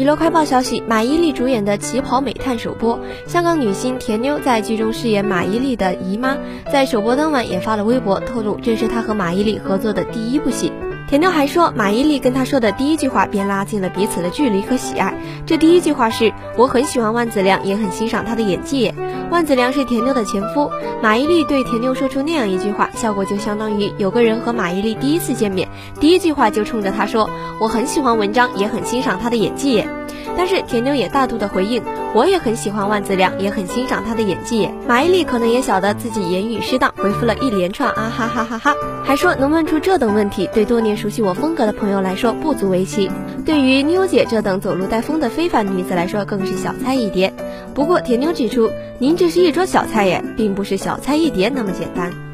娱乐快报消息：马伊琍主演的《旗袍美探》首播，香港女星田妞在剧中饰演马伊琍的姨妈，在首播当晚也发了微博，透露这是她和马伊琍合作的第一部戏。田妞还说，马伊琍跟他说的第一句话便拉近了彼此的距离和喜爱。这第一句话是：“我很喜欢万梓良，也很欣赏他的演技。”万梓良是田妞的前夫，马伊琍对田妞说出那样一句话，效果就相当于有个人和马伊琍第一次见面，第一句话就冲着他说：“我很喜欢文章，也很欣赏他的演技。”但是田妞也大度的回应，我也很喜欢万梓良，也很欣赏他的演技。马伊琍可能也晓得自己言语失当，回复了一连串啊哈哈哈哈，还说能问出这等问题，对多年熟悉我风格的朋友来说不足为奇，对于妞姐这等走路带风的非凡女子来说更是小菜一碟。不过田妞指出，您只是一桌小菜耶，并不是小菜一碟那么简单。